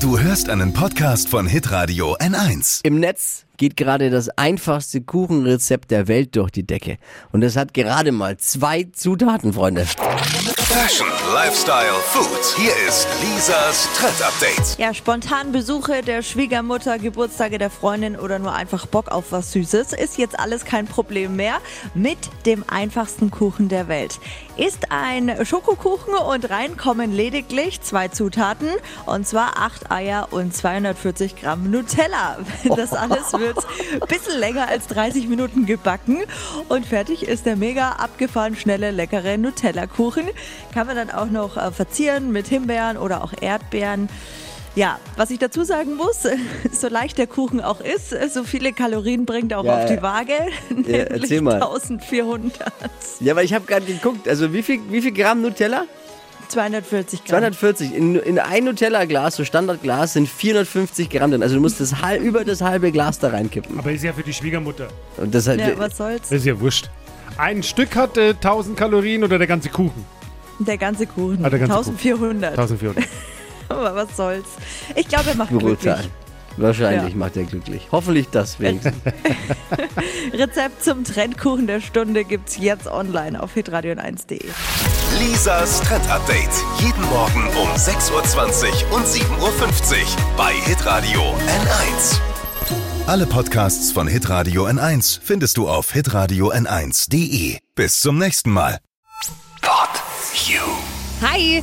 Du hörst einen Podcast von Hitradio N1. Im Netz geht gerade das einfachste Kuchenrezept der Welt durch die Decke. Und es hat gerade mal zwei Zutaten, Freunde. Fashion, Lifestyle, Food. Hier ist Lisas Trend Update. Ja, spontan Besuche der Schwiegermutter, Geburtstage der Freundin oder nur einfach Bock auf was Süßes ist jetzt alles kein Problem mehr mit dem einfachsten Kuchen der Welt. Ist ein Schokokuchen und rein kommen lediglich zwei Zutaten und zwar acht Eier und 240 Gramm Nutella. Das alles wird ein bisschen länger als 30 Minuten gebacken und fertig ist der mega abgefahren schnelle leckere Nutella-Kuchen. Kann man dann auch noch äh, verzieren mit Himbeeren oder auch Erdbeeren. Ja, was ich dazu sagen muss, so leicht der Kuchen auch ist, so viele Kalorien bringt er auch Ja, auf die. Waage, Ja, nämlich mal. 1400. Ja, aber ich habe gerade geguckt, also wie viel, wie viel Gramm Nutella? 240 Gramm. 240. In, in ein Nutella-Glas, so Standardglas, sind 450 Gramm drin. Also du musst das halb, über das halbe Glas da reinkippen. Aber ist ja für die Schwiegermutter. Und das halt, Ja, was soll's? Ist ja wurscht. Ein Stück hat äh, 1000 Kalorien oder der ganze Kuchen? Der ganze Kuchen. Ah, der ganze 1400. 1400. Aber was soll's? Ich glaube, er macht glücklich. Brutal. Wahrscheinlich Ja. macht er glücklich. Hoffentlich das wenigstens. Rezept zum Trendkuchen der Stunde gibt's jetzt online auf hitradio1.de. Lisas Trend Update. Jeden Morgen um 6.20 Uhr und 7.50 Uhr bei Hitradio N1. Alle Podcasts von Hitradio N1 findest du auf hitradio n1.de. Bis zum nächsten Mal. Pod You. Hi!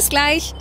Bis gleich.